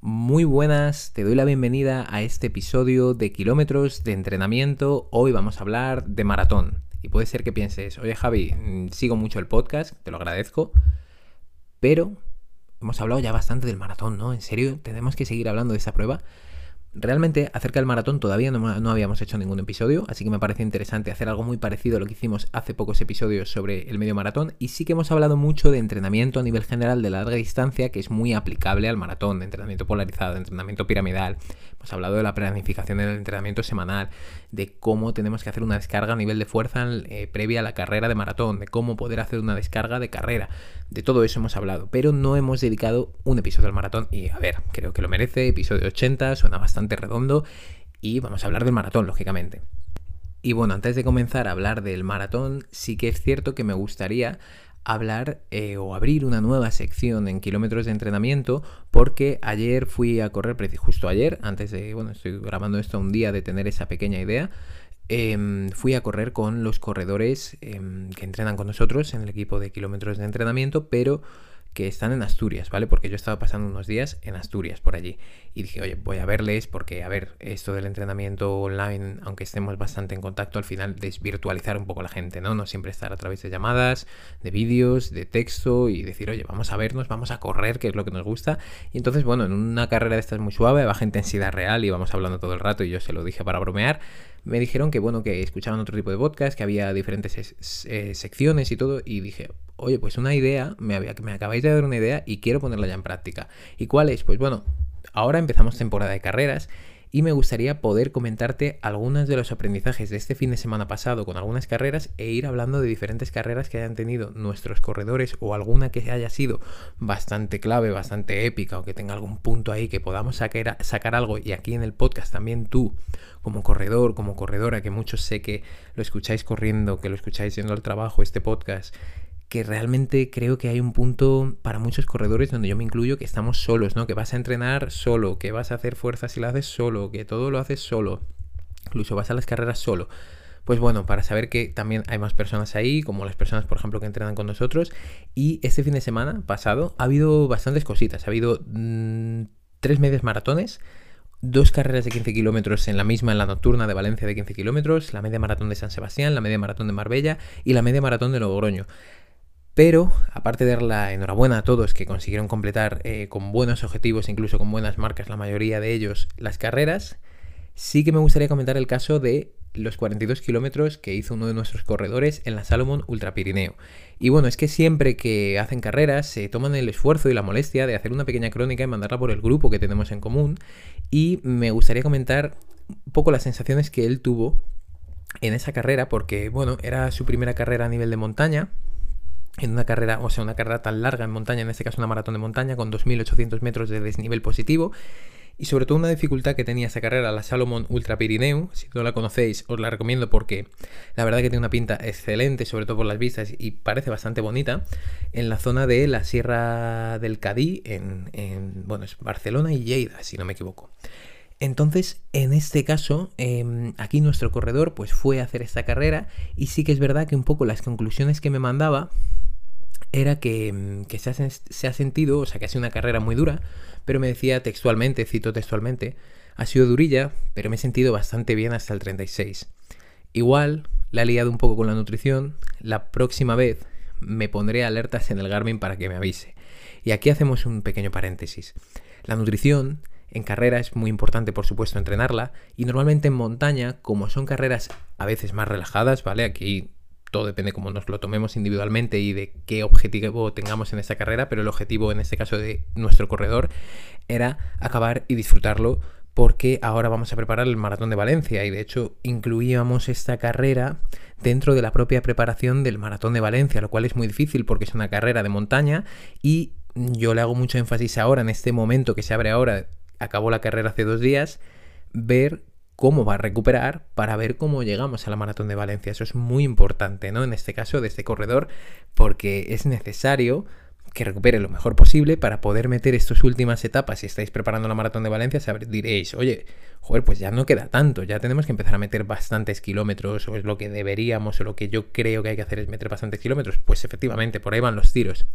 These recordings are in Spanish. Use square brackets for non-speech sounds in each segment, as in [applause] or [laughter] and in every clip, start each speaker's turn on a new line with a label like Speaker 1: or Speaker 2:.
Speaker 1: Muy buenas, te doy la bienvenida a este episodio de kilómetros de entrenamiento. Hoy vamos a hablar de maratón. Y puede ser que pienses, oye Javi, mm, sigo mucho el podcast, te lo agradezco, pero hemos hablado ya bastante del maratón, ¿no? En serio, tenemos que seguir hablando de esa prueba. Realmente acerca del maratón todavía no, habíamos hecho ningún episodio, así que me parece interesante hacer algo muy parecido a lo que hicimos hace pocos episodios sobre el medio maratón y sí que hemos hablado mucho de entrenamiento a nivel general de larga distancia que es muy aplicable al maratón, de entrenamiento polarizado, de entrenamiento piramidal. Hemos hablado de la planificación del entrenamiento semanal, de cómo tenemos que hacer una descarga a nivel de fuerza eh, previa a la carrera de maratón, de cómo poder hacer una descarga de carrera. De todo eso hemos hablado, pero no hemos dedicado un episodio al maratón y a ver, creo que lo merece, episodio 80, suena bastante redondo y vamos a hablar del maratón, lógicamente. Y bueno, antes de comenzar a hablar del maratón, sí que es cierto que me gustaría hablar eh, o abrir una nueva sección en kilómetros de entrenamiento porque ayer fui a correr, justo ayer, antes de, bueno, estoy grabando esto un día de tener esa pequeña idea, Em, fui a correr con los corredores em, que entrenan con nosotros en el equipo de kilómetros de entrenamiento, pero que están en Asturias, ¿vale? Porque yo estaba pasando unos días en Asturias por allí. Y dije, oye, voy a verles porque, a ver, esto del entrenamiento online, aunque estemos bastante en contacto, al final desvirtualizar un poco la gente, ¿no? No siempre estar a través de llamadas, de vídeos, de texto y decir, oye, vamos a vernos, vamos a correr, que es lo que nos gusta. Y entonces, bueno, en una carrera de estas muy suave, baja intensidad real y vamos hablando todo el rato y yo se lo dije para bromear, me dijeron que, bueno, que escuchaban otro tipo de podcast, que había diferentes eh, secciones y todo, y dije, oye, pues una idea, me, había, me acabáis de dar una idea y quiero ponerla ya en práctica. ¿Y cuál es? Pues bueno, ahora empezamos temporada de carreras y me gustaría poder comentarte algunos de los aprendizajes de este fin de semana pasado con algunas carreras e ir hablando de diferentes carreras que hayan tenido nuestros corredores o alguna que haya sido bastante clave, bastante épica o que tenga algún punto ahí que podamos sacar, sacar algo y aquí en el podcast también tú como corredor, como corredora, que muchos sé que lo escucháis corriendo, que lo escucháis yendo al trabajo, este podcast, que realmente creo que hay un punto para muchos corredores donde yo me incluyo que estamos solos, ¿no? Que vas a entrenar solo, que vas a hacer fuerzas y lo haces solo, que todo lo haces solo, incluso vas a las carreras solo. Pues bueno, para saber que también hay más personas ahí, como las personas, por ejemplo, que entrenan con nosotros. Y este fin de semana pasado ha habido bastantes cositas. Ha habido mm, tres medias maratones, dos carreras de 15 kilómetros en la misma, en la nocturna de Valencia de 15 kilómetros, la media maratón de San Sebastián, la media maratón de Marbella y la media maratón de Logroño. Pero, aparte de dar la enhorabuena a todos que consiguieron completar eh, con buenos objetivos, incluso con buenas marcas, la mayoría de ellos, las carreras, sí que me gustaría comentar el caso de los 42 kilómetros que hizo uno de nuestros corredores en la Salomon Ultra Pirineo. Y bueno, es que siempre que hacen carreras se toman el esfuerzo y la molestia de hacer una pequeña crónica y mandarla por el grupo que tenemos en común. Y me gustaría comentar un poco las sensaciones que él tuvo en esa carrera, porque bueno, era su primera carrera a nivel de montaña en una carrera, o sea, una carrera tan larga en montaña, en este caso una maratón de montaña con 2.800 metros de desnivel positivo. Y sobre todo una dificultad que tenía esa carrera, la Salomon Ultra Pirineu. Si no la conocéis, os la recomiendo porque la verdad que tiene una pinta excelente, sobre todo por las vistas, y parece bastante bonita. En la zona de la Sierra del Cadí, en, bueno, es Barcelona y Lleida, si no me equivoco. Entonces, en este caso, em, aquí nuestro corredor pues fue a hacer esta carrera y sí que es verdad que un poco las conclusiones que me mandaba era que, mm, se, ha, sentido, o sea, que ha sido una carrera muy dura, pero me decía textualmente, cito textualmente, ha sido durilla, pero me he sentido bastante bien hasta el 36. Igual, la he liado un poco con la nutrición, la próxima vez me pondré alertas en el Garmin para que me avise. Y aquí hacemos un pequeño paréntesis. La nutrición en carrera es muy importante, por supuesto, entrenarla. Y normalmente en montaña, como son carreras a veces más relajadas, ¿vale? Aquí todo depende cómo nos lo tomemos individualmente y de qué objetivo tengamos en esta carrera, pero el objetivo en este caso de nuestro corredor era acabar y disfrutarlo porque ahora vamos a preparar el maratón de Valencia y de hecho incluíamos esta carrera dentro de la propia preparación del maratón de Valencia, lo cual es muy difícil porque es una carrera de montaña y yo le hago mucho énfasis ahora, en este momento que se abre ahora, acabó la carrera hace dos días, ver cómo va a recuperar para ver cómo llegamos a la maratón de Valencia. Eso es muy importante, ¿no? En este caso, de este corredor, porque es necesario que recupere lo mejor posible para poder meter estas últimas etapas. Si estáis preparando la maratón de Valencia, diréis, oye, joder, pues ya no queda tanto, ya tenemos que empezar a meter bastantes kilómetros, o es lo que deberíamos, o lo que yo creo que hay que hacer es meter bastantes kilómetros. Pues efectivamente, por ahí van los tiros.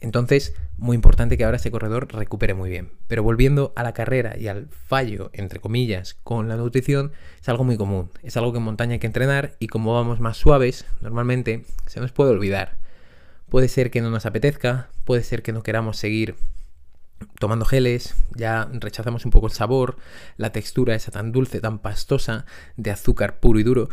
Speaker 1: Entonces, muy importante que ahora este corredor recupere muy bien. Pero volviendo a la carrera y al fallo, entre comillas, con la nutrición, es algo muy común. Es algo que en montaña hay que entrenar y como vamos más suaves, normalmente se nos puede olvidar. Puede ser que no nos apetezca, puede ser que no queramos seguir tomando geles, ya rechazamos un poco el sabor, la textura esa tan dulce, tan pastosa de azúcar puro y duro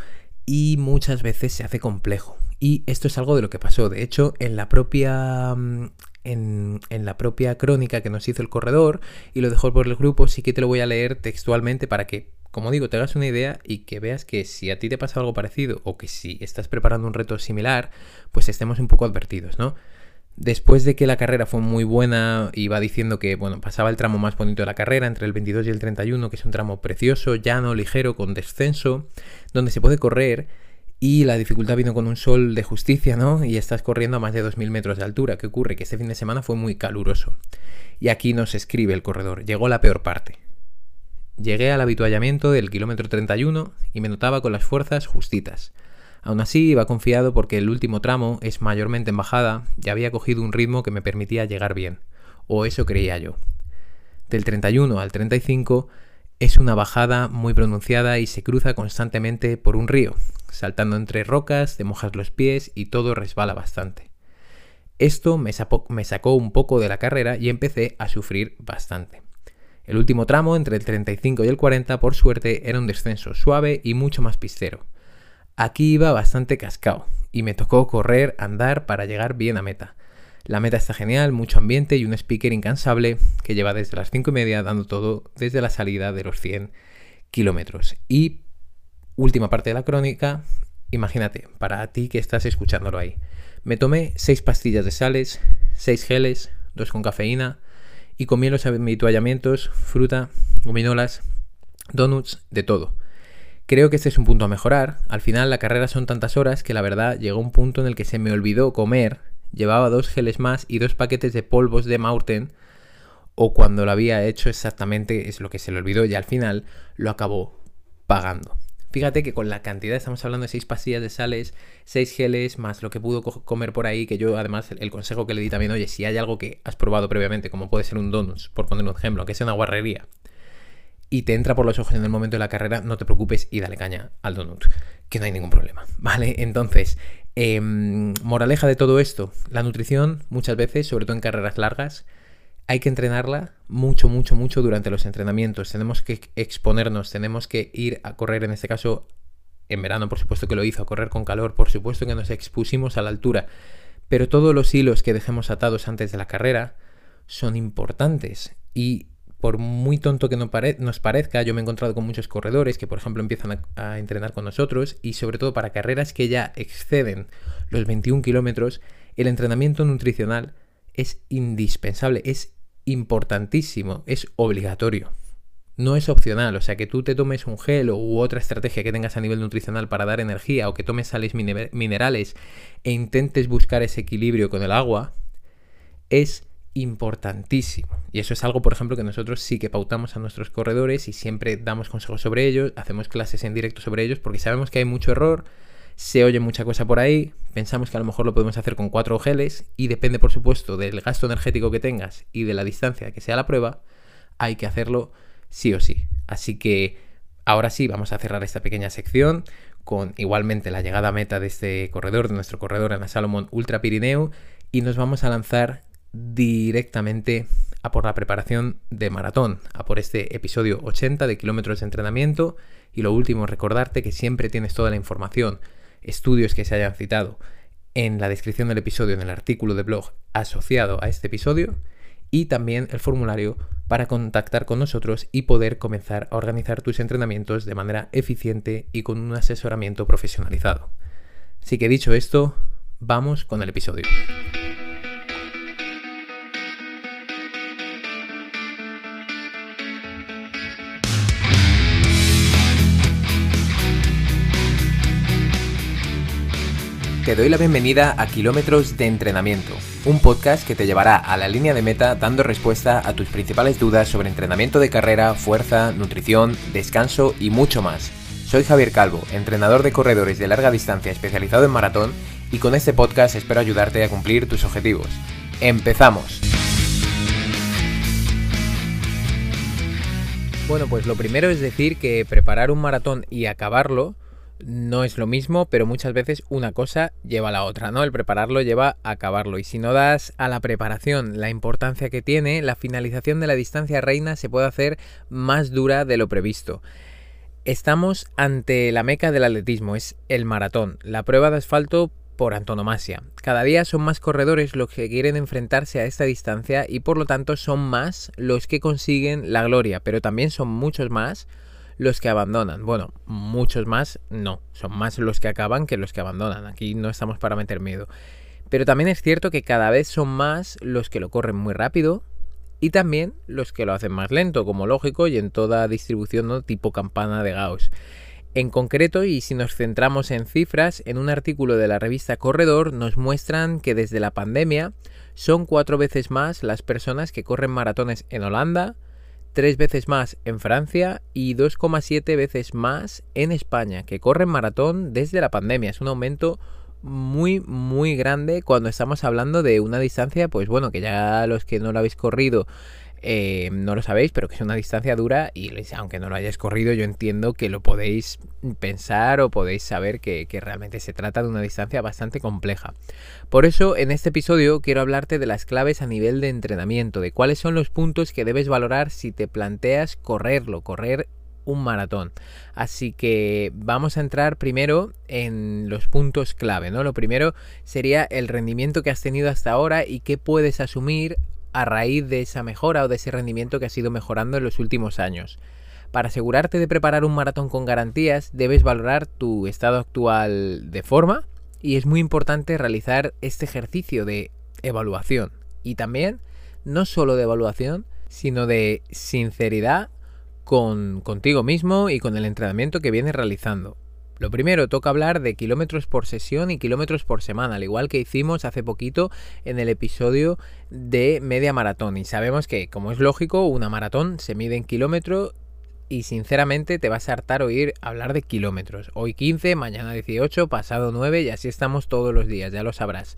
Speaker 1: y muchas veces se hace complejo. Y esto es algo de lo que pasó. De hecho, en la propia. Mm, en, la propia crónica que nos hizo el corredor y lo dejó por el grupo, sí que te lo voy a leer textualmente para que, como digo, te hagas una idea y que veas que si a ti te pasa algo parecido o que si estás preparando un reto similar, pues estemos un poco advertidos, ¿no? Después de que la carrera fue muy buena, iba diciendo que, bueno, pasaba el tramo más bonito de la carrera, entre el 22 y el 31, que es un tramo precioso, llano, ligero, con descenso, donde se puede correr y la dificultad vino con un sol de justicia, ¿no? Y estás corriendo a más de 2.000 metros de altura. ¿Qué ocurre? Que este fin de semana fue muy caluroso. Y aquí nos escribe el corredor. Llegó la peor parte. Llegué al habituallamiento del kilómetro 31 y me notaba con las fuerzas justitas. Aún así iba confiado porque el último tramo es mayormente en bajada y había cogido un ritmo que me permitía llegar bien. O eso creía yo. Del 31 al 35 es una bajada muy pronunciada y se cruza constantemente por un río, saltando entre rocas, te mojas los pies y todo resbala bastante. Esto me, sacó un poco de la carrera y empecé a sufrir bastante. El último tramo, entre el 35 y el 40, por suerte, era un descenso suave y mucho más pistero. Aquí iba bastante cascado y me tocó correr, andar para llegar bien a meta. La meta está genial, mucho ambiente y un speaker incansable que lleva desde las 5 y media dando todo desde la salida de los 100 kilómetros. Y última parte de la crónica, imagínate, para ti que estás escuchándolo ahí. Me tomé 6 pastillas de sales, 6 geles, 2 con cafeína y comí los habituallamientos, fruta, gominolas, donuts, de todo. Creo que este es un punto a mejorar. Al final la carrera son tantas horas que la verdad llegó un punto en el que se me olvidó comer llevaba dos geles más y dos paquetes de polvos de Maurten, o cuando lo había hecho exactamente es lo que se le olvidó y al final lo acabó pagando. Fíjate que con la cantidad, estamos hablando de seis pastillas de sales, seis geles, más lo que pudo comer por ahí, que yo además el consejo que le di también, oye, si hay algo que has probado previamente, como puede ser un donuts, por poner un ejemplo, que sea una guarrería, y te entra por los ojos en el momento de la carrera, no te preocupes y dale caña al donut, que no hay ningún problema, [laughs] ¿vale? Entonces, Em, moraleja de todo esto, la nutrición muchas veces, sobre todo en carreras largas, hay que entrenarla mucho, mucho, mucho durante los entrenamientos. Tenemos que exponernos, tenemos que ir a correr, en este caso, en verano, por supuesto que lo hizo, a correr con calor, por supuesto que nos expusimos a la altura. Pero todos los hilos que dejemos atados antes de la carrera son importantes y por muy tonto que nos parezca, yo me he encontrado con muchos corredores que, por ejemplo, empiezan a, entrenar con nosotros y sobre todo para carreras que ya exceden los 21 kilómetros, el entrenamiento nutricional es indispensable, es importantísimo, es obligatorio. No es opcional, o sea que tú te tomes un gel u otra estrategia que tengas a nivel nutricional para dar energía o que tomes sales minerales e intentes buscar ese equilibrio con el agua, es importantísimo. Y eso es algo, por ejemplo, que nosotros sí que pautamos a nuestros corredores y siempre damos consejos sobre ellos, hacemos clases en directo sobre ellos, porque sabemos que hay mucho error, se oye mucha cosa por ahí, pensamos que a lo mejor lo podemos hacer con cuatro geles y depende, por supuesto, del gasto energético que tengas y de la distancia que sea la prueba, hay que hacerlo sí o sí. Así que ahora sí, vamos a cerrar esta pequeña sección con igualmente la llegada meta de este corredor, de nuestro corredor Ana Salomón Ultra Pirineo, y nos vamos a lanzar directamente a por la preparación de maratón, a por este episodio 80 de kilómetros de entrenamiento y lo último, recordarte que siempre tienes toda la información, estudios que se hayan citado en la descripción del episodio, en el artículo de blog asociado a este episodio y también el formulario para contactar con nosotros y poder comenzar a organizar tus entrenamientos de manera eficiente y con un asesoramiento profesionalizado. Así que dicho esto, vamos con el episodio. Te doy la bienvenida a Kilómetros de Entrenamiento, un podcast que te llevará a la línea de meta dando respuesta a tus principales dudas sobre entrenamiento de carrera, fuerza, nutrición, descanso y mucho más. Soy Javier Calvo, entrenador de corredores de larga distancia especializado en maratón y con este podcast espero ayudarte a cumplir tus objetivos. empezamos. Bueno, pues lo primero es decir que preparar un maratón y acabarlo no es lo mismo, pero muchas veces una cosa lleva a la otra, ¿no? El prepararlo lleva a acabarlo. Y si no das a la preparación la importancia que tiene, la finalización de la distancia reina se puede hacer más dura de lo previsto. Estamos ante la meca del atletismo, es el maratón, la prueba de asfalto por antonomasia. Cada día son más corredores los que quieren enfrentarse a esta distancia y por lo tanto son más los que consiguen la gloria, pero también son muchos más los que abandonan. Bueno, muchos más no, son más los que acaban que los que abandonan. Aquí no estamos para meter miedo. Pero también es cierto que cada vez son más los que lo corren muy rápido y también los que lo hacen más lento, como lógico, y en toda distribución tipo campana de Gauss. En concreto, y si nos centramos en cifras, en un artículo de la revista Corredor nos muestran que desde la pandemia son cuatro veces más las personas que corren maratones en Holanda, tres veces más en Francia y 2,7 veces más en España, que corren maratón desde la pandemia. Es un aumento muy muy grande cuando estamos hablando de una distancia pues bueno que ya los que no lo habéis corrido eh, no lo sabéis, pero que es una distancia dura y aunque no lo hayáis corrido, yo entiendo que lo podéis pensar o podéis saber que, que, realmente se trata de una distancia bastante compleja. Por eso, en este episodio quiero hablarte de las claves a nivel de entrenamiento, de cuáles son los puntos que debes valorar si te planteas correrlo, correr un maratón. Así que vamos a entrar primero en los puntos clave, ¿no? Lo primero sería el rendimiento que has tenido hasta ahora y qué puedes asumir a raíz de esa mejora o de ese rendimiento que has ido mejorando en los últimos años. Para asegurarte de preparar un maratón con garantías, debes valorar tu estado actual de forma y es muy importante realizar este ejercicio de evaluación. Y también, no solo de evaluación, sino de sinceridad con contigo mismo y con el entrenamiento que vienes realizando. Lo primero, toca hablar de kilómetros por sesión y kilómetros por semana, al igual que hicimos hace poquito en el episodio de media maratón. Y sabemos que, como es lógico, una maratón se mide en kilómetros y sinceramente te vas a hartar oír hablar de kilómetros. Hoy 15, mañana 18, pasado 9 y así estamos todos los días, ya lo sabrás.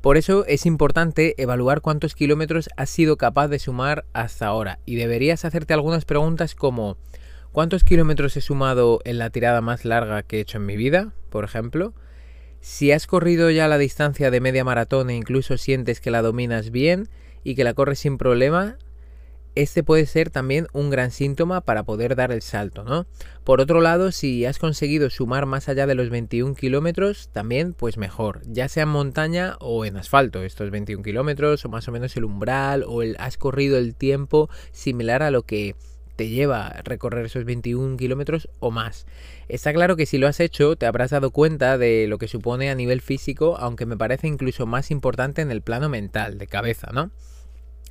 Speaker 1: Por eso es importante evaluar cuántos kilómetros has sido capaz de sumar hasta ahora y deberías hacerte algunas preguntas como ¿Cuántos kilómetros he sumado en la tirada más larga que he hecho en mi vida, por ejemplo? Si has corrido ya la distancia de media maratón e incluso sientes que la dominas bien y que la corres sin problema, este puede ser también un gran síntoma para poder dar el salto, ¿no? Por otro lado, si has conseguido sumar más allá de los 21 kilómetros, también pues mejor, ya sea en montaña o en asfalto, estos 21 kilómetros o más o menos el umbral o el has corrido el tiempo similar a lo que te lleva recorrer esos 21 kilómetros o más. Está claro que si lo has hecho te habrás dado cuenta de lo que supone a nivel físico, aunque me parece incluso más importante en el plano mental, de cabeza, ¿no?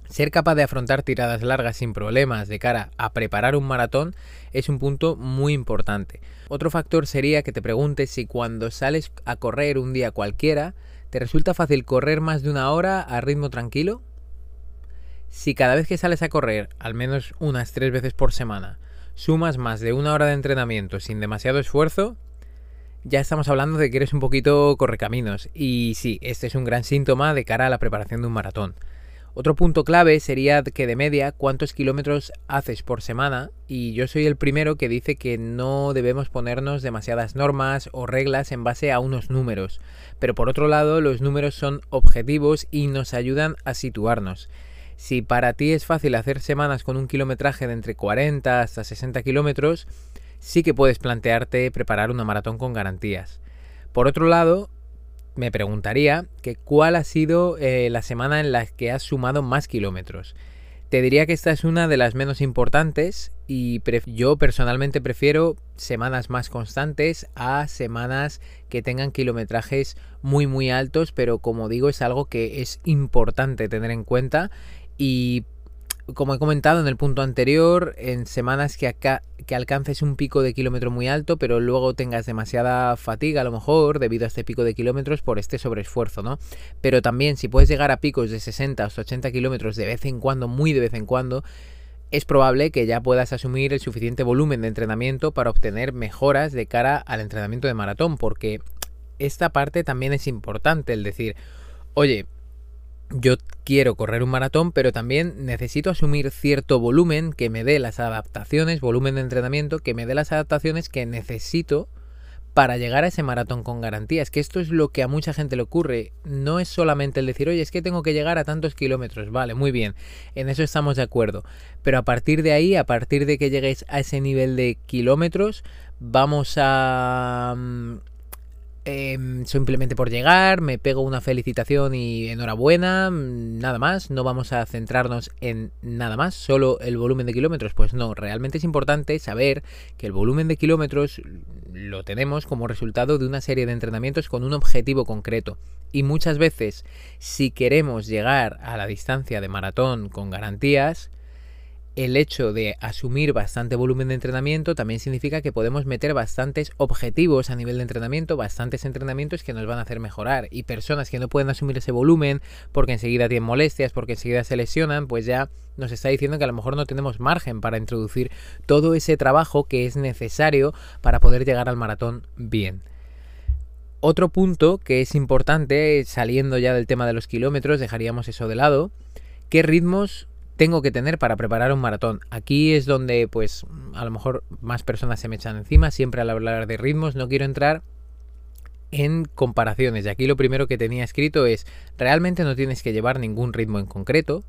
Speaker 1: Ser capaz de afrontar tiradas largas sin problemas de cara a preparar un maratón es un punto muy importante. Otro factor sería que te preguntes si cuando sales a correr un día cualquiera, ¿te resulta fácil correr más de una hora a ritmo tranquilo? Si cada vez que sales a correr, al menos unas tres veces por semana, sumas más de una hora de entrenamiento sin demasiado esfuerzo, ya estamos hablando de que eres un poquito correcaminos. Y sí, este es un gran síntoma de cara a la preparación de un maratón. Otro punto clave sería que de media cuántos kilómetros haces por semana y yo soy el primero que dice que no debemos ponernos demasiadas normas o reglas en base a unos números, pero por otro lado los números son objetivos y nos ayudan a situarnos. Si para ti es fácil hacer semanas con un kilometraje de entre 40 hasta 60 kilómetros, sí que puedes plantearte preparar una maratón con garantías. Por otro lado, me preguntaría que cuál ha sido eh, la semana en la que has sumado más kilómetros. Te diría que esta es una de las menos importantes y yo personalmente prefiero semanas más constantes a semanas que tengan kilometrajes muy muy altos, pero como digo es algo que es importante tener en cuenta y como he comentado en el punto anterior, en semanas que, acá, que alcances un pico de kilómetro muy alto, pero luego tengas demasiada fatiga a lo mejor debido a este pico de kilómetros por este sobreesfuerzo, ¿no? Pero también si puedes llegar a picos de 60 hasta 80 kilómetros de vez en cuando, muy de vez en cuando, es probable que ya puedas asumir el suficiente volumen de entrenamiento para obtener mejoras de cara al entrenamiento de maratón, porque esta parte también es importante, el decir, oye, yo quiero correr un maratón, pero también necesito asumir cierto volumen que me dé las adaptaciones, volumen de entrenamiento, que me dé las adaptaciones que necesito para llegar a ese maratón con garantías. Que esto es lo que a mucha gente le ocurre. No es solamente el decir, oye, es que tengo que llegar a tantos kilómetros. Vale, muy bien. En eso estamos de acuerdo. Pero a partir de ahí, a partir de que lleguéis a ese nivel de kilómetros, vamos a Em, simplemente por llegar, me pego una felicitación y enhorabuena, mm, nada más, no vamos a centrarnos en nada más, solo el volumen de kilómetros, pues no, realmente es importante saber que el volumen de kilómetros lo tenemos como resultado de una serie de entrenamientos con un objetivo concreto. Y muchas veces, si queremos llegar a la distancia de maratón con garantías, el hecho de asumir bastante volumen de entrenamiento también significa que podemos meter bastantes objetivos a nivel de entrenamiento, bastantes entrenamientos que nos van a hacer mejorar. Y personas que no pueden asumir ese volumen porque enseguida tienen molestias, porque enseguida se lesionan, pues ya nos está diciendo que a lo mejor no tenemos margen para introducir todo ese trabajo que es necesario para poder llegar al maratón bien. Otro punto que es importante, saliendo ya del tema de los kilómetros, dejaríamos eso de lado, qué ritmos tengo que tener para preparar un maratón. Aquí es donde pues a lo mejor más personas se me echan encima, siempre al hablar de ritmos no quiero entrar en comparaciones. Y aquí lo primero que tenía escrito es, realmente no tienes que llevar ningún ritmo en concreto,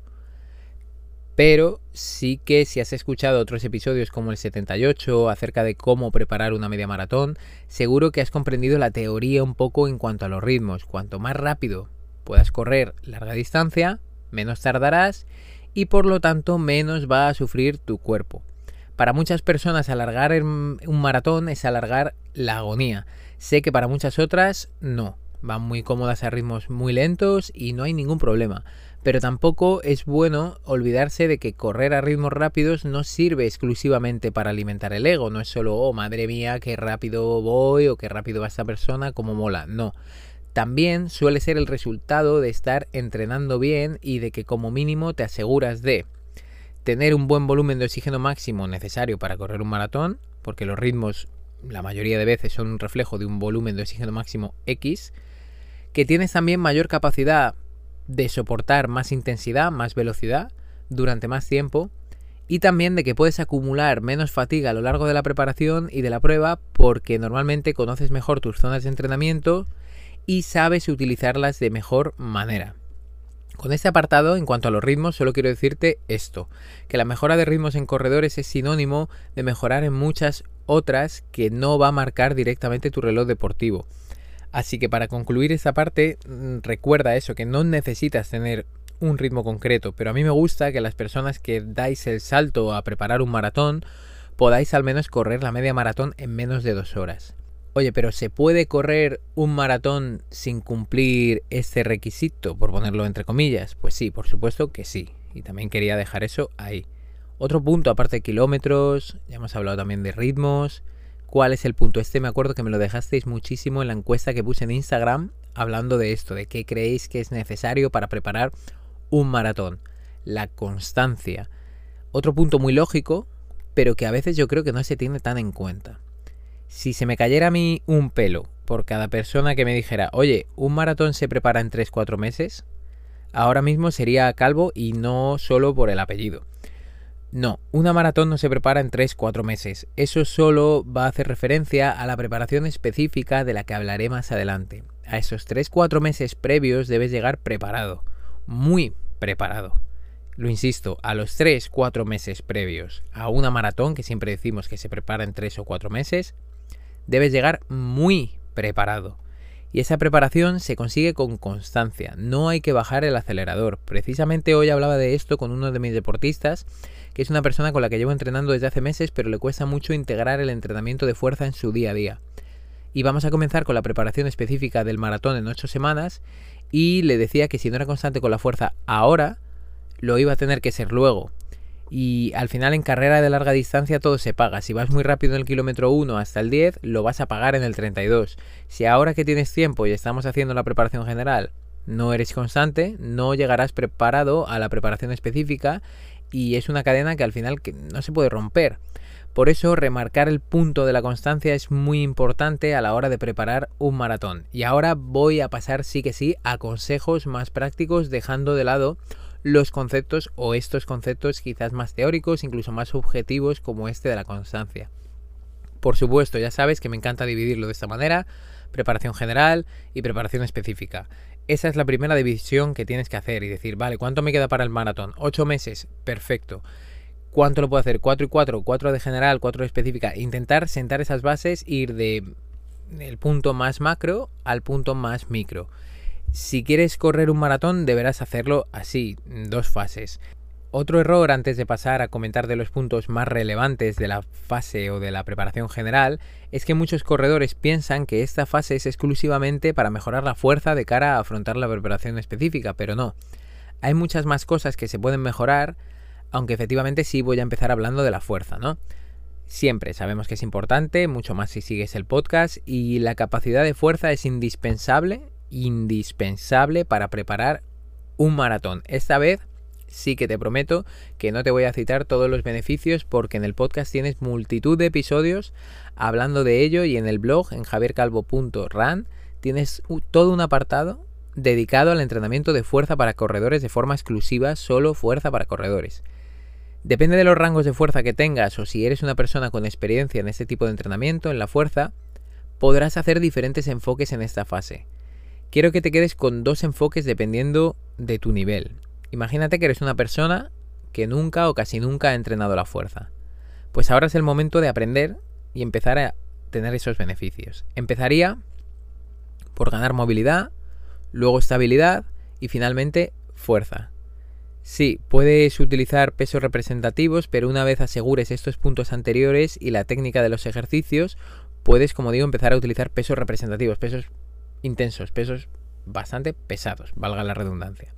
Speaker 1: pero sí que si has escuchado otros episodios como el 78 acerca de cómo preparar una media maratón, seguro que has comprendido la teoría un poco en cuanto a los ritmos. Cuanto más rápido puedas correr larga distancia, menos tardarás y por lo tanto menos va a sufrir tu cuerpo. Para muchas personas alargar un maratón es alargar la agonía. Sé que para muchas otras no. Van muy cómodas a ritmos muy lentos y no hay ningún problema. Pero tampoco es bueno olvidarse de que correr a ritmos rápidos no sirve exclusivamente para alimentar el ego. No es solo, oh, madre mía, qué rápido voy o qué rápido va esta persona, como mola. No también suele ser el resultado de estar entrenando bien y de que como mínimo te aseguras de tener un buen volumen de oxígeno máximo necesario para correr un maratón, porque los ritmos la mayoría de veces son un reflejo de un volumen de oxígeno máximo X, que tienes también mayor capacidad de soportar más intensidad, más velocidad durante más tiempo y también de que puedes acumular menos fatiga a lo largo de la preparación y de la prueba porque normalmente conoces mejor tus zonas de entrenamiento y sabes utilizarlas de mejor manera. Con este apartado, en cuanto a los ritmos, solo quiero decirte esto, que la mejora de ritmos en corredores es sinónimo de mejorar en muchas otras que no va a marcar directamente tu reloj deportivo. Así que para concluir esta parte, mm, recuerda eso, que no necesitas tener un ritmo concreto, pero a mí me gusta que las personas que dais el salto a preparar un maratón podáis al menos correr la media maratón en menos de dos horas. Oye, pero ¿se puede correr un maratón sin cumplir este requisito, por ponerlo entre comillas? Pues sí, por supuesto que sí. Y también quería dejar eso ahí. Otro punto, aparte de kilómetros, ya hemos hablado también de ritmos. ¿Cuál es el punto? Este me acuerdo que me lo dejasteis muchísimo en la encuesta que puse en Instagram hablando de esto, de qué creéis que es necesario para preparar un maratón. La constancia. Otro punto muy lógico, pero que a veces yo creo que no se tiene tan en cuenta si se me cayera a mí un pelo por cada persona que me dijera, oye, un maratón se prepara en 3-4 meses, ahora mismo sería calvo y no solo por el apellido. No, una maratón no se prepara en 3-4 meses. Eso solo va a hacer referencia a la preparación específica de la que hablaré más adelante. A esos 3-4 meses previos debes llegar preparado. Muy preparado. Lo insisto, a los 3-4 meses previos a una maratón, que siempre decimos que se prepara en 3 o 4 meses, debes llegar muy preparado. Y esa preparación se consigue con constancia, no hay que bajar el acelerador. Precisamente hoy hablaba de esto con uno de mis deportistas, que es una persona con la que llevo entrenando desde hace meses, pero le cuesta mucho integrar el entrenamiento de fuerza en su día a día. Y vamos a comenzar con la preparación específica del maratón en 8 semanas, y le decía que si no era constante con la fuerza ahora, lo iba a tener que ser luego y al final en carrera de larga distancia todo se paga. Si vas muy rápido en el kilómetro 1 hasta el 10, lo vas a pagar en el 32. Si ahora que tienes tiempo y estamos haciendo la preparación general, no eres constante, no llegarás preparado a la preparación específica y es una cadena que al final no se puede romper. Por eso, remarcar el punto de la constancia es muy importante a la hora de preparar un maratón. Y ahora voy a pasar sí que sí a consejos más prácticos, dejando de lado los conceptos o estos conceptos quizás más teóricos, incluso más objetivos como este de la constancia. Por supuesto, ya sabes que me encanta dividirlo de esta manera, preparación general y preparación específica. Esa es la primera división que tienes que hacer y decir, vale, ¿cuánto me queda para el maratón? ¿Ocho meses? Perfecto. ¿Cuánto lo puedo hacer? ¿4 y 4? ¿4 de general? ¿4 de específica? Intentar sentar esas bases ir de el punto más macro al punto más micro. Si quieres correr un maratón deberás hacerlo así, dos fases. Otro error antes de pasar a comentar de los puntos más relevantes de la fase o de la preparación general es que muchos corredores piensan que esta fase es exclusivamente para mejorar la fuerza de cara a afrontar la preparación específica, pero no. Hay muchas más cosas que se pueden mejorar aunque efectivamente sí voy a empezar hablando de la fuerza, ¿no? Siempre sabemos que es importante, mucho más si sigues el podcast, y la capacidad de fuerza es indispensable, indispensable para preparar un maratón. Esta vez sí que te prometo que no te voy a citar todos los beneficios porque en el podcast tienes multitud de episodios hablando de ello y en el blog en javiercalvo.ran tienes todo un apartado dedicado al entrenamiento de fuerza para corredores de forma exclusiva, solo fuerza para corredores. Depende de los rangos de fuerza que tengas o si eres una persona con experiencia en este tipo de entrenamiento, en la fuerza, podrás hacer diferentes enfoques en esta fase. Quiero que te quedes con dos enfoques dependiendo de tu nivel. Imagínate que eres una persona que nunca o casi nunca ha entrenado la fuerza. Pues ahora es el momento de aprender y empezar a tener esos beneficios. Empezaría por ganar movilidad, luego estabilidad y finalmente fuerza. Sí, puedes utilizar pesos representativos, pero una vez asegures estos puntos anteriores y la técnica de los ejercicios, puedes, como digo, empezar a utilizar pesos representativos, pesos intensos, pesos bastante pesados, valga la redundancia.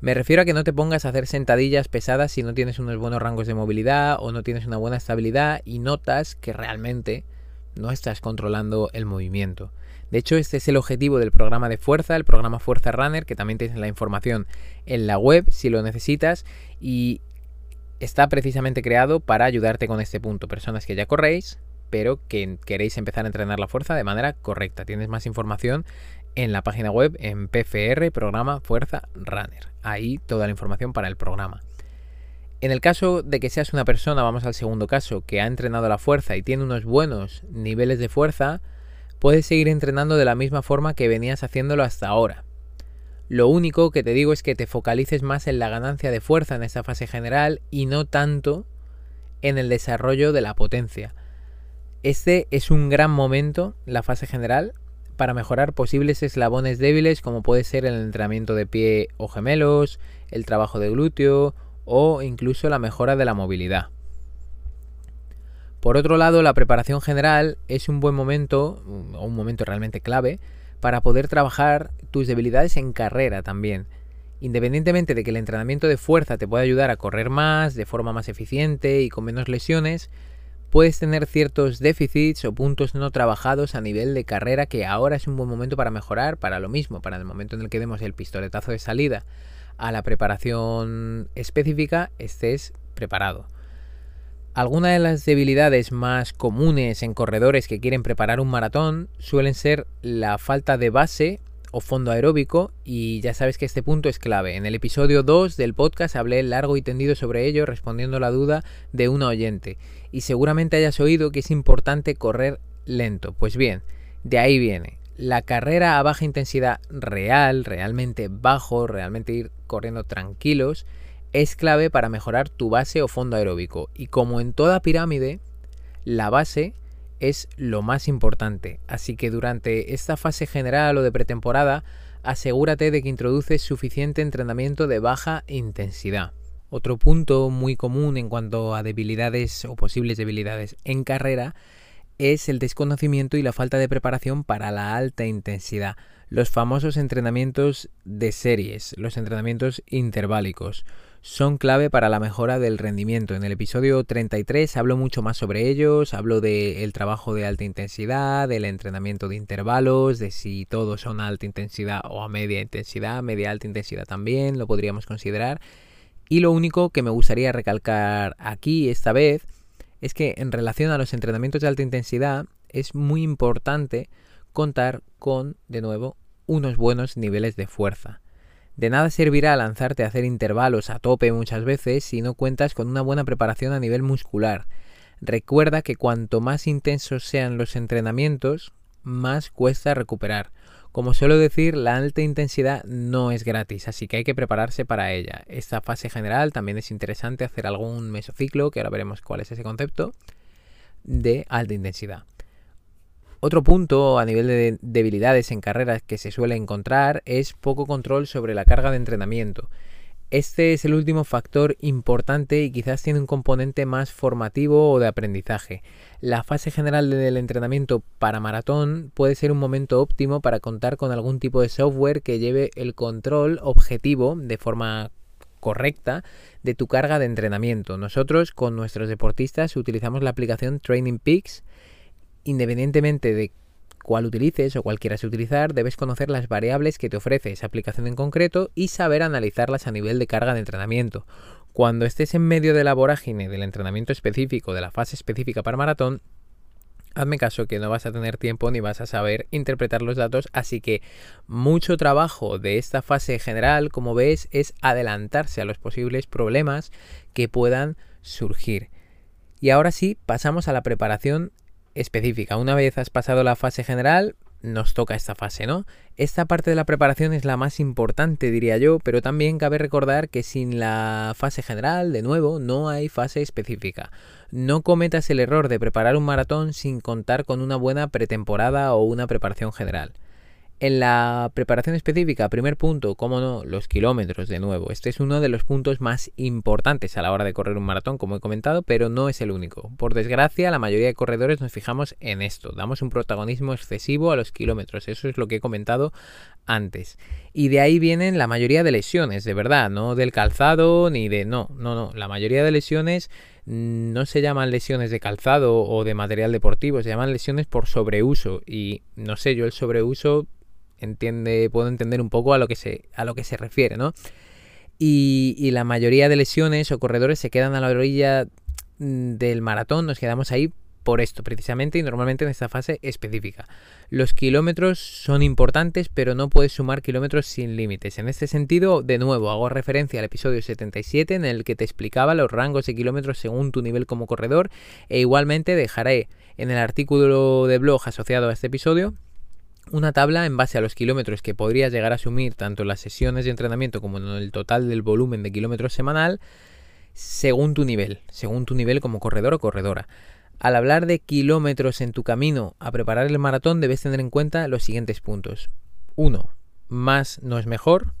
Speaker 1: Me refiero a que no te pongas a hacer sentadillas pesadas si no tienes unos buenos rangos de movilidad o no tienes una buena estabilidad y notas que realmente no estás controlando el movimiento. De hecho, este es el objetivo del programa de fuerza, el programa Fuerza Runner, que también tienes la información en la web si lo necesitas y está precisamente creado para ayudarte con este punto. Personas que ya corréis, pero que queréis empezar a entrenar la fuerza de manera correcta. Tienes más información en la página web en PFR, programa Fuerza Runner. Ahí toda la información para el programa. En el caso de que seas una persona, vamos al segundo caso, que ha entrenado la fuerza y tiene unos buenos niveles de fuerza, puedes seguir entrenando de la misma forma que venías haciéndolo hasta ahora. Lo único que te digo es que te focalices más en la ganancia de fuerza en esta fase general y no tanto en el desarrollo de la potencia. Este es un gran momento, la fase general, para mejorar posibles eslabones débiles como puede ser el entrenamiento de pie o gemelos, el trabajo de glúteo o incluso la mejora de la movilidad. Por otro lado, la preparación general es un buen momento, o un momento realmente clave, para poder trabajar tus debilidades en carrera también. Independientemente de que el entrenamiento de fuerza te pueda ayudar a correr más, de forma más eficiente y con menos lesiones, puedes tener ciertos déficits o puntos no trabajados a nivel de carrera que ahora es un buen momento para mejorar, para lo mismo, para el momento en el que demos el pistoletazo de salida a la preparación específica, estés preparado. Algunas de las debilidades más comunes en corredores que quieren preparar un maratón suelen ser la falta de base o fondo aeróbico y ya sabes que este punto es clave. En el episodio 2 del podcast hablé largo y tendido sobre ello respondiendo la duda de una oyente y seguramente hayas oído que es importante correr lento. Pues bien, de ahí viene. La carrera a baja intensidad real, realmente bajo, realmente ir corriendo tranquilos, es clave para mejorar tu base o fondo aeróbico. Y como en toda pirámide, la base es lo más importante. Así que durante esta fase general o de pretemporada, asegúrate de que introduces suficiente entrenamiento de baja intensidad. Otro punto muy común en cuanto a debilidades o posibles debilidades en carrera es el desconocimiento y la falta de preparación para la alta intensidad. Los famosos entrenamientos de series, los entrenamientos interválicos son clave para la mejora del rendimiento. En el episodio 33 hablo mucho más sobre ellos, hablo del trabajo de alta intensidad, del entrenamiento de intervalos, de si todos son a alta intensidad o a media intensidad, media alta intensidad también, lo podríamos considerar. Y lo único que me gustaría recalcar aquí esta vez es que en relación a los entrenamientos de alta intensidad es muy importante contar con, de nuevo, unos buenos niveles de fuerza. De nada servirá lanzarte a hacer intervalos a tope muchas veces si no cuentas con una buena preparación a nivel muscular. Recuerda que cuanto más intensos sean los entrenamientos, más cuesta recuperar. Como suelo decir, la alta intensidad no es gratis, así que hay que prepararse para ella. Esta fase general también es interesante hacer algún mesociclo, que ahora veremos cuál es ese concepto, de alta intensidad. Otro punto a nivel de debilidades en carreras que se suele encontrar es poco control sobre la carga de entrenamiento. Este es el último factor importante y quizás tiene un componente más formativo o de aprendizaje. La fase general del entrenamiento para maratón puede ser un momento óptimo para contar con algún tipo de software que lleve el control objetivo de forma correcta de tu carga de entrenamiento. Nosotros con nuestros deportistas utilizamos la aplicación Training Peaks independientemente de cuál utilices o cuál quieras utilizar, debes conocer las variables que te ofrece esa aplicación en concreto y saber analizarlas a nivel de carga de entrenamiento. Cuando estés en medio de la vorágine del entrenamiento específico, de la fase específica para maratón, hazme caso que no vas a tener tiempo ni vas a saber interpretar los datos, así que mucho trabajo de esta fase general, como ves, es adelantarse a los posibles problemas que puedan surgir. Y ahora sí, pasamos a la preparación específica. Una vez has pasado la fase general, nos toca esta fase, ¿no? Esta parte de la preparación es la más importante, diría yo, pero también cabe recordar que sin la fase general, de nuevo, no hay fase específica. No cometas el error de preparar un maratón sin contar con una buena pretemporada o una preparación general. En la preparación específica, primer punto, cómo no, los kilómetros de nuevo. Este es uno de los puntos más importantes a la hora de correr un maratón, como he comentado, pero no es el único. Por desgracia, la mayoría de corredores nos fijamos en esto, damos un protagonismo excesivo a los kilómetros, eso es lo que he comentado antes. Y de ahí vienen la mayoría de lesiones, de verdad, no del calzado ni de... No, no, no, la mayoría de lesiones no se llaman lesiones de calzado o de material deportivo, se llaman lesiones por sobreuso. Y no sé, yo el sobreuso entiende, puedo entender un poco a lo que se, a lo que se refiere, ¿no? Y, y la mayoría de lesiones o corredores se quedan a la orilla mm, del maratón, nos quedamos ahí por esto precisamente y normalmente en esta fase específica. Los kilómetros son importantes, pero no puedes sumar kilómetros sin límites. En este sentido, de nuevo, hago referencia al episodio 77 en el que te explicaba los rangos de kilómetros según tu nivel como corredor e igualmente dejaré en el artículo de blog asociado a este episodio una tabla en base a los kilómetros que podrías llegar a asumir tanto en las sesiones de entrenamiento como en el total del volumen de kilómetros semanal según tu nivel, según tu nivel como corredor o corredora. Al hablar de kilómetros en tu camino a preparar el maratón debes tener en cuenta los siguientes puntos. 1. Más no es mejor,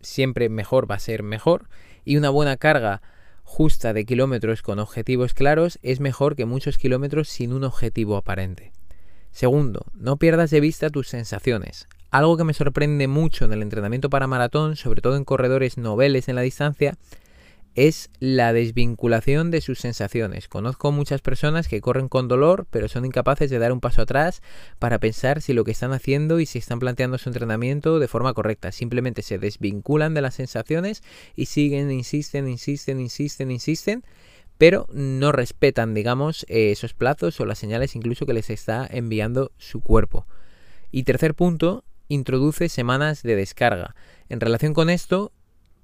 Speaker 1: siempre mejor va a ser mejor y una buena carga justa de kilómetros con objetivos claros es mejor que muchos kilómetros sin un objetivo aparente. Segundo, no pierdas de vista tus sensaciones. Algo que me sorprende mucho en el entrenamiento para maratón, sobre todo en corredores noveles en la distancia, es la desvinculación de sus sensaciones. Conozco muchas personas que corren con dolor, pero son incapaces de dar un paso atrás para pensar si lo que están haciendo y si están planteando su entrenamiento de forma correcta. Simplemente se desvinculan de las sensaciones y siguen, insisten, insisten, insisten, insisten pero no respetan, digamos, eh, esos plazos o las señales incluso que les está enviando su cuerpo. Y tercer punto, introduce semanas de descarga. En relación con esto,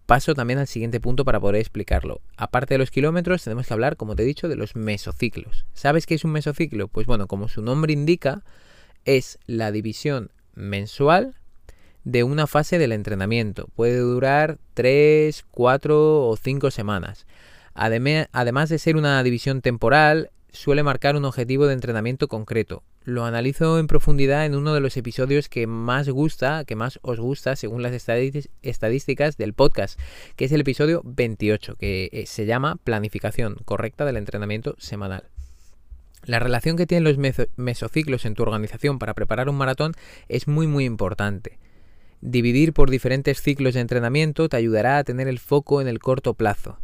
Speaker 1: paso también al siguiente punto para poder explicarlo. Aparte de los kilómetros, tenemos que hablar, como te he dicho, de los mesociclos. ¿Sabes qué es un mesociclo? Pues bueno, como su nombre indica, es la división mensual de una fase del entrenamiento. Puede durar 3, 4 o 5 semanas. Además de ser una división temporal, suele marcar un objetivo de entrenamiento concreto. Lo analizo en profundidad en uno de los episodios que más gusta, que más os gusta según las estadísticas del podcast, que es el episodio 28, que eh, se llama Planificación correcta del entrenamiento semanal. La relación que tienen los mesociclos en tu organización para preparar un maratón es muy muy importante. Dividir por diferentes ciclos de entrenamiento te ayudará a tener el foco en el corto plazo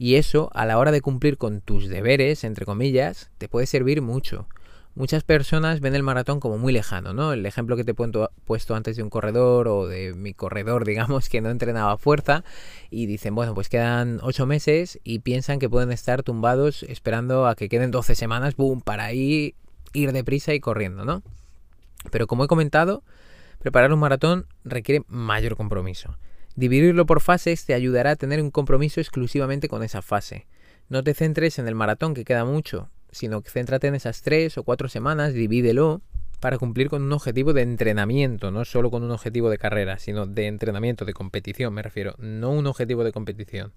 Speaker 1: y eso, a la hora de cumplir con tus deberes, entre comillas, te puede servir mucho. muchas personas ven el maratón como muy lejano, ¿no? El ejemplo que te he puesto antes de un corredor o de mi corredor, [laughs] digamos, que no entrenaba fuerza y dicen, bueno, pues quedan ocho meses y piensan que pueden estar tumbados esperando a que queden 12 semanas, boom, para ahí ir deprisa y corriendo, ¿no? Pero como he comentado, preparar un maratón requiere mayor compromiso. Dividirlo por fases te ayudará a tener un compromiso exclusivamente con esa fase. No te centres en el maratón, que queda mucho, sino que céntrate en esas tres o cuatro semanas, divídelo para cumplir con un objetivo de entrenamiento, no solo con un objetivo de carrera, sino de entrenamiento, de competición, me refiero, no un objetivo de competición,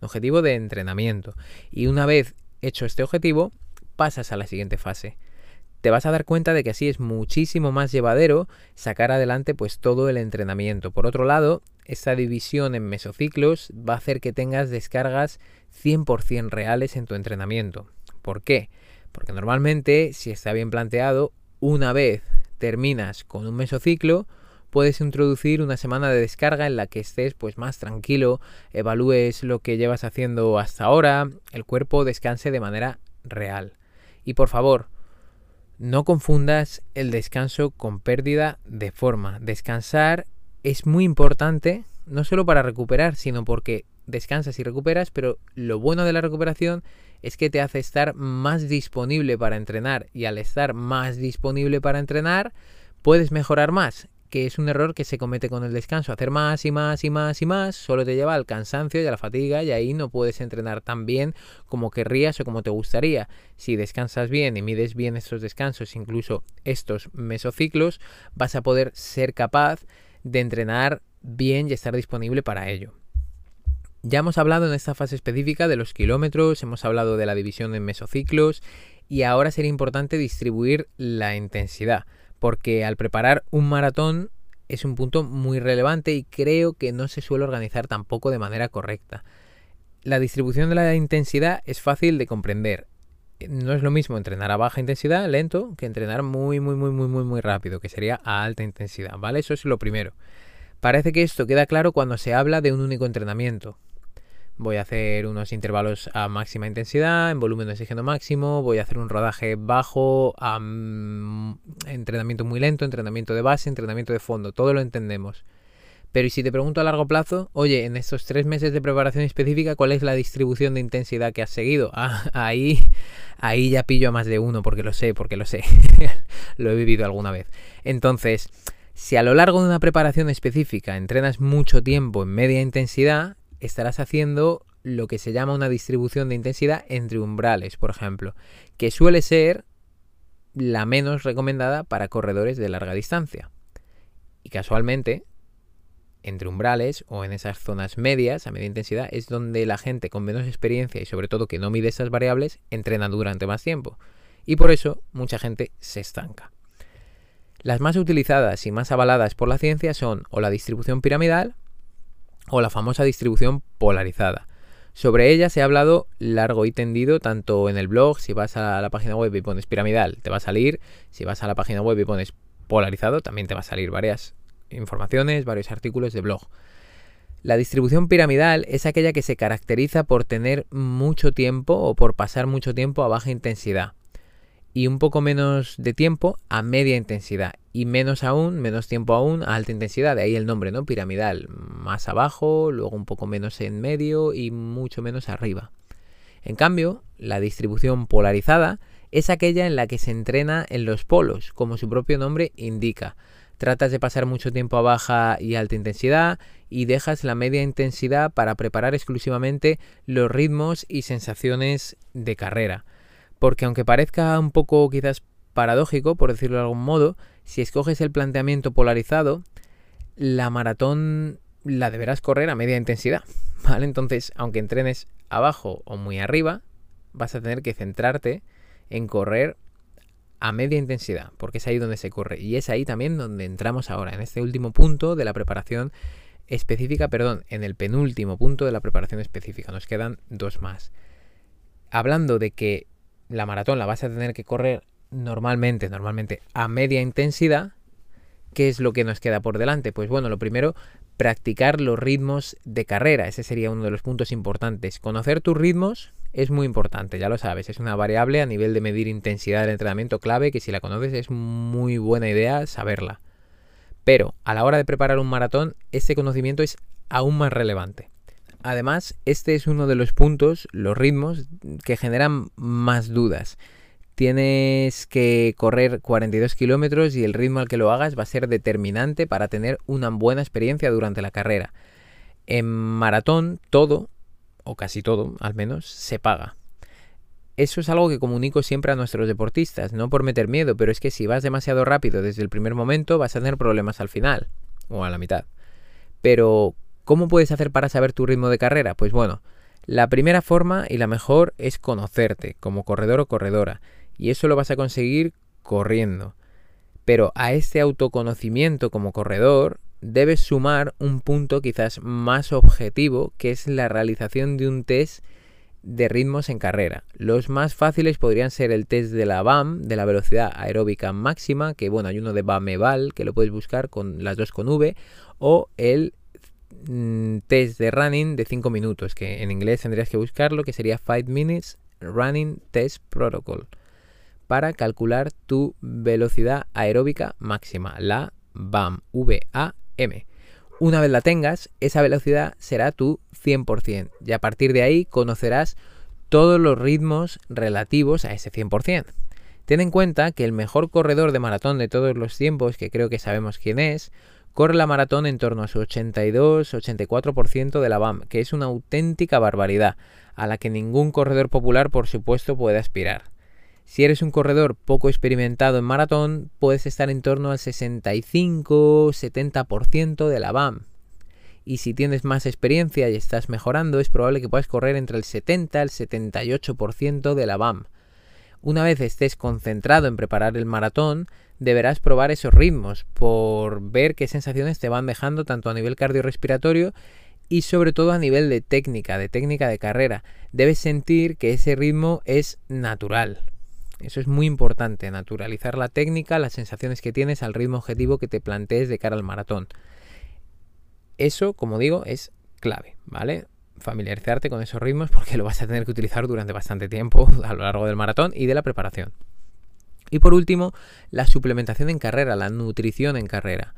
Speaker 1: un objetivo de entrenamiento. Y una vez hecho este objetivo, pasas a la siguiente fase. Te vas a dar cuenta de que así es muchísimo más llevadero sacar adelante pues todo el entrenamiento. Por otro lado, esta división en mesociclos va a hacer que tengas descargas 100% reales en tu entrenamiento. ¿Por qué? Porque normalmente, si está bien planteado, una vez terminas con un mesociclo, puedes introducir una semana de descarga en la que estés pues más tranquilo, evalúes lo que llevas haciendo hasta ahora, el cuerpo descanse de manera real. Y por favor, no confundas el descanso con pérdida de forma. Descansar es muy importante, no solo para recuperar, sino porque descansas y recuperas, pero lo bueno de la recuperación es que te hace estar más disponible para entrenar y al estar más disponible para entrenar puedes mejorar más, que es un error que se comete con el descanso. Hacer más y más y más y más solo te lleva al cansancio y a la fatiga y ahí no puedes entrenar tan bien como querrías o como te gustaría. Si descansas bien y mides bien estos descansos, incluso estos mesociclos, vas a poder ser capaz de entrenar bien y estar disponible para ello. Ya hemos hablado en esta fase específica de los kilómetros, hemos hablado de la división en mesociclos y ahora sería importante distribuir la intensidad, porque al preparar un maratón es un punto muy relevante y creo que no se suele organizar tampoco de manera correcta. La distribución de la intensidad es fácil de comprender. No es lo mismo entrenar a baja intensidad, lento, que entrenar muy, muy, muy, muy, muy, muy rápido, que sería a alta intensidad, ¿vale? Eso es lo primero. Parece que esto queda claro cuando se habla de un único entrenamiento. Voy a hacer unos intervalos a máxima intensidad, en volumen de oxígeno máximo, voy a hacer un rodaje bajo, a entrenamiento muy lento, entrenamiento de base, entrenamiento de fondo, todo lo entendemos. Pero si te pregunto a largo plazo, oye, en estos tres meses de preparación específica, ¿cuál es la distribución de intensidad que has seguido? Ah, [laughs] ahí, ahí ya pillo a más de uno, porque lo sé, porque lo sé. [laughs] lo he vivido alguna vez. Entonces, si a lo largo de una preparación específica entrenas mucho tiempo en media intensidad, estarás haciendo lo que se llama una distribución de intensidad entre umbrales, por ejemplo, que suele ser la menos recomendada para corredores de larga distancia. Y casualmente, entre umbrales o en esas zonas medias a media intensidad es donde la gente con menos experiencia y sobre todo que no mide esas variables entrena durante más tiempo. Y por eso mucha gente se estanca. Las más utilizadas y más avaladas por la ciencia son o la distribución piramidal o la famosa distribución polarizada. Sobre ella se ha hablado largo y tendido tanto en el blog, si vas a la página web y pones piramidal, te va a salir, si vas a la página web y pones polarizado, también te va a salir varias informaciones, varios artículos de blog. La distribución piramidal es aquella que se caracteriza por tener mucho tiempo o por pasar mucho tiempo a baja intensidad y un poco menos de tiempo a media intensidad y menos aún, menos tiempo aún a alta intensidad, de ahí el nombre, ¿no? Piramidal, más abajo, luego un poco menos en medio y mucho menos arriba. En cambio, la distribución polarizada es aquella en la que se entrena en los polos, como su propio nombre indica. Tratas de pasar mucho tiempo a baja y alta intensidad y dejas la media intensidad para preparar exclusivamente los ritmos y sensaciones de carrera. Porque aunque parezca un poco quizás paradójico, por decirlo de algún modo, si escoges el planteamiento polarizado, la maratón la deberás correr a media intensidad. [laughs] ¿Vale? Entonces, aunque entrenes abajo o muy arriba, vas a tener que centrarte en correr a media intensidad, porque es ahí donde se corre. Y es ahí también donde entramos ahora, en este último punto de la preparación específica, perdón, en el penúltimo punto de la preparación específica. Nos quedan dos más. Hablando de que la maratón la vas a tener que correr normalmente, normalmente a media intensidad, ¿qué es lo que nos queda por delante? Pues bueno, lo primero, practicar los ritmos de carrera. Ese sería uno de los puntos importantes. Conocer tus ritmos es muy importante, ya lo sabes, es una variable a nivel de medir intensidad del entrenamiento clave que si la conoces es muy buena idea saberla. Pero a la hora de preparar un maratón, este conocimiento es aún más relevante. Además, este es uno de los puntos, los ritmos, que generan más dudas. Tienes que correr 42 kilómetros y el ritmo al que lo hagas va a ser determinante para tener una buena experiencia durante la carrera. En maratón, todo, o casi todo al menos, se paga. Eso es algo que comunico siempre a nuestros deportistas, no por meter miedo, pero es que si vas demasiado rápido desde el primer momento vas a tener problemas al final, o a la mitad. Pero, ¿cómo puedes hacer para saber tu ritmo de carrera? Pues bueno, la primera forma y la mejor es conocerte como corredor o corredora y eso lo vas a conseguir corriendo. Pero a este autoconocimiento como corredor debes sumar un punto quizás más objetivo, que es la realización de un test de ritmos en carrera. Los más fáciles podrían ser el test de la BAM, de la velocidad aeróbica máxima, que bueno, hay uno de BAMEVAL, que lo puedes buscar con las dos con V, o el mm, test de running de 5 minutos, que en inglés tendrías que buscarlo, que sería 5 Minutes Running Test Protocol para calcular tu velocidad aeróbica máxima, la BAM. Una vez la tengas, esa velocidad será tu 100% y a partir de ahí conocerás todos los ritmos relativos a ese 100%. Ten en cuenta que el mejor corredor de maratón de todos los tiempos, que creo que sabemos quién es, corre la maratón en torno a su 82-84% de la BAM, que es una auténtica barbaridad, a la que ningún corredor popular por supuesto puede aspirar. Si eres un corredor poco experimentado en maratón, puedes estar en torno al 65-70% de la BAM. Y si tienes más experiencia y estás mejorando, es probable que puedas correr entre el 70 y el 78% de la BAM. Una vez estés concentrado en preparar el maratón, deberás probar esos ritmos por ver qué sensaciones te van dejando tanto a nivel cardiorrespiratorio y sobre todo a nivel de técnica, de técnica de carrera. Debes sentir que ese ritmo es natural, eso es muy importante, naturalizar la técnica, las sensaciones que tienes al ritmo objetivo que te plantees de cara al maratón. Eso, como digo, es clave, ¿vale? Familiarizarte con esos ritmos porque [laughs] lo vas a tener que utilizar durante bastante tiempo [laughs] a lo largo del maratón y de la preparación. Y por último, la suplementación en carrera, la nutrición en carrera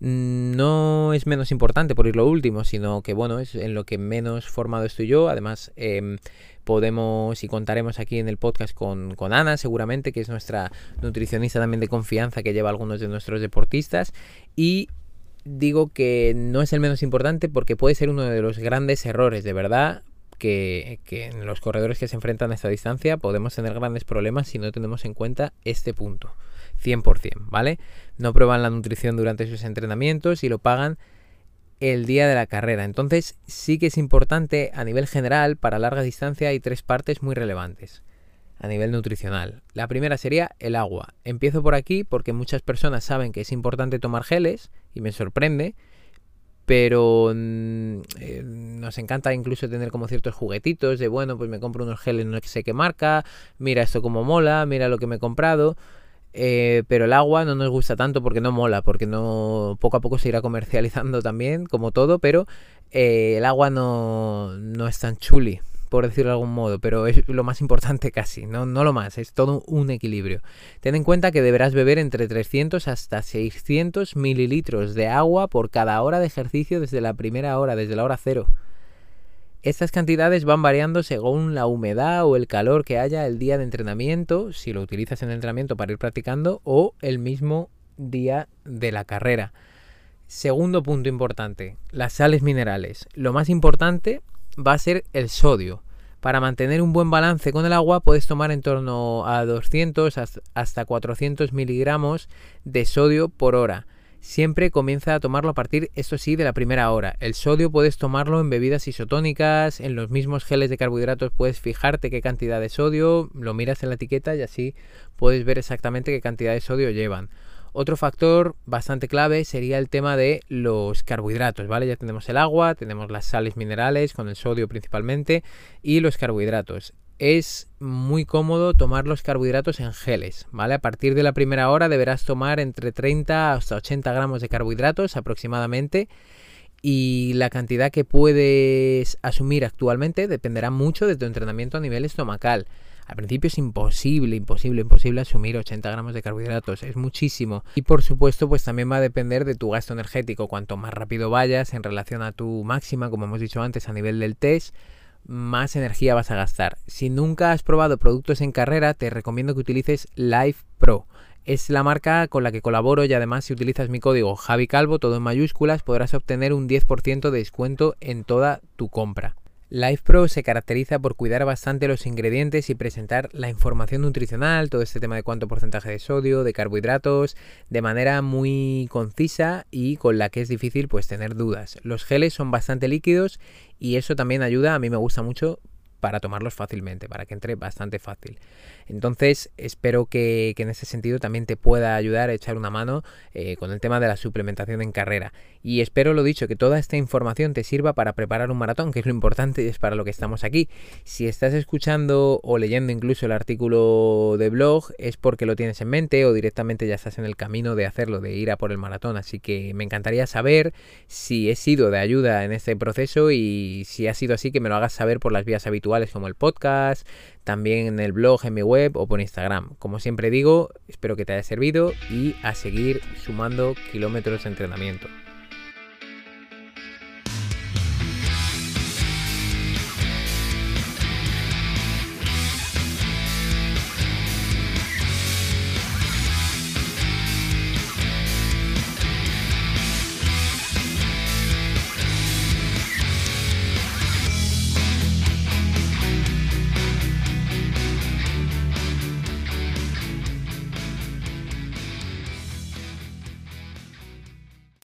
Speaker 1: no es menos importante por ir lo último, sino que bueno, es en lo que menos formado estoy yo. Además, em, podemos y contaremos aquí en el podcast con, con, Ana, seguramente, que es nuestra nutricionista también de confianza que lleva algunos de nuestros deportistas. Y digo que no es el menos importante porque puede ser uno de los grandes errores, de verdad. Que, que en los corredores que se enfrentan a esta distancia podemos tener grandes problemas si no tenemos en cuenta este punto. 100%, ¿vale? No prueban la nutrición durante sus entrenamientos y lo pagan el día de la carrera. Entonces sí que es importante a nivel general, para larga distancia hay tres partes muy relevantes a nivel nutricional. La primera sería el agua. Empiezo por aquí porque muchas personas saben que es importante tomar geles y me sorprende, pero mm, eh, nos encanta incluso tener como ciertos juguetitos de bueno, pues me compro unos geles no sé qué marca, mira esto como mola, mira lo que me he comprado. Eh, pero el agua no nos gusta tanto porque no mola, porque no poco a poco se irá comercializando también, como todo, pero eh, el agua no, no, es tan chuli, por decirlo de algún modo, pero es lo más importante casi, no, no lo más, es todo un equilibrio. Ten en cuenta que deberás beber entre 300 hasta 600 mililitros de agua por cada hora de ejercicio desde la primera hora, desde la hora cero. Estas cantidades van variando según la humedad o el calor que haya el día de entrenamiento, si lo utilizas en entrenamiento para ir practicando, o el mismo día de la carrera. Segundo punto importante, las sales minerales. Lo más importante va a ser el sodio. Para mantener un buen balance con el agua puedes tomar en torno a 200 hasta 400 miligramos de sodio por hora siempre comienza a tomarlo a partir, esto sí, de la primera hora. El sodio puedes tomarlo en bebidas isotónicas, en los mismos geles de carbohidratos puedes fijarte qué cantidad de sodio, lo miras en la etiqueta y así puedes ver exactamente qué cantidad de sodio llevan. Otro factor bastante clave sería el tema de los carbohidratos, ¿vale? Ya tenemos el agua, tenemos las sales minerales con el sodio principalmente y los carbohidratos es muy cómodo tomar los carbohidratos en geles, ¿vale? A partir de la primera hora deberás tomar entre 30 hasta 80 gramos de carbohidratos aproximadamente y la cantidad que puedes asumir actualmente dependerá mucho de tu entrenamiento a nivel estomacal. Al principio es imposible, imposible, imposible asumir 80 gramos de carbohidratos, es muchísimo. Y por supuesto, pues también va a depender de tu gasto energético. Cuanto más rápido vayas en relación a tu máxima, como hemos dicho antes, a nivel del test, más energía vas a gastar. Si nunca has probado productos en carrera, te recomiendo que utilices Life Pro. Es la marca con la que colaboro y además si utilizas mi código Javi Calvo, todo en mayúsculas, podrás obtener un 10% de descuento en toda tu compra. Life Pro se caracteriza por cuidar bastante los ingredientes y presentar la información nutricional, todo este tema de cuánto porcentaje de sodio, de carbohidratos, de manera muy concisa y con la que es difícil pues tener dudas. Los geles son bastante líquidos y eso también ayuda, a mí me gusta mucho para tomarlos fácilmente, para que entre bastante fácil. Entonces, espero que, en ese sentido también te pueda ayudar a echar una mano eh, con el tema de la suplementación en carrera. Y espero, lo dicho, que toda esta información te sirva para preparar un maratón, que es lo importante y es para lo que estamos aquí. Si estás escuchando o leyendo incluso el artículo de blog, es porque lo tienes en mente o directamente ya estás en el camino de hacerlo, de ir a por el maratón. Así que me encantaría saber si he sido de ayuda en este proceso y si ha sido así, que me lo hagas saber por las vías habituales como el podcast, también en el blog, en mi web o por Instagram. Como siempre digo, espero que te haya servido y a seguir sumando kilómetros de entrenamiento.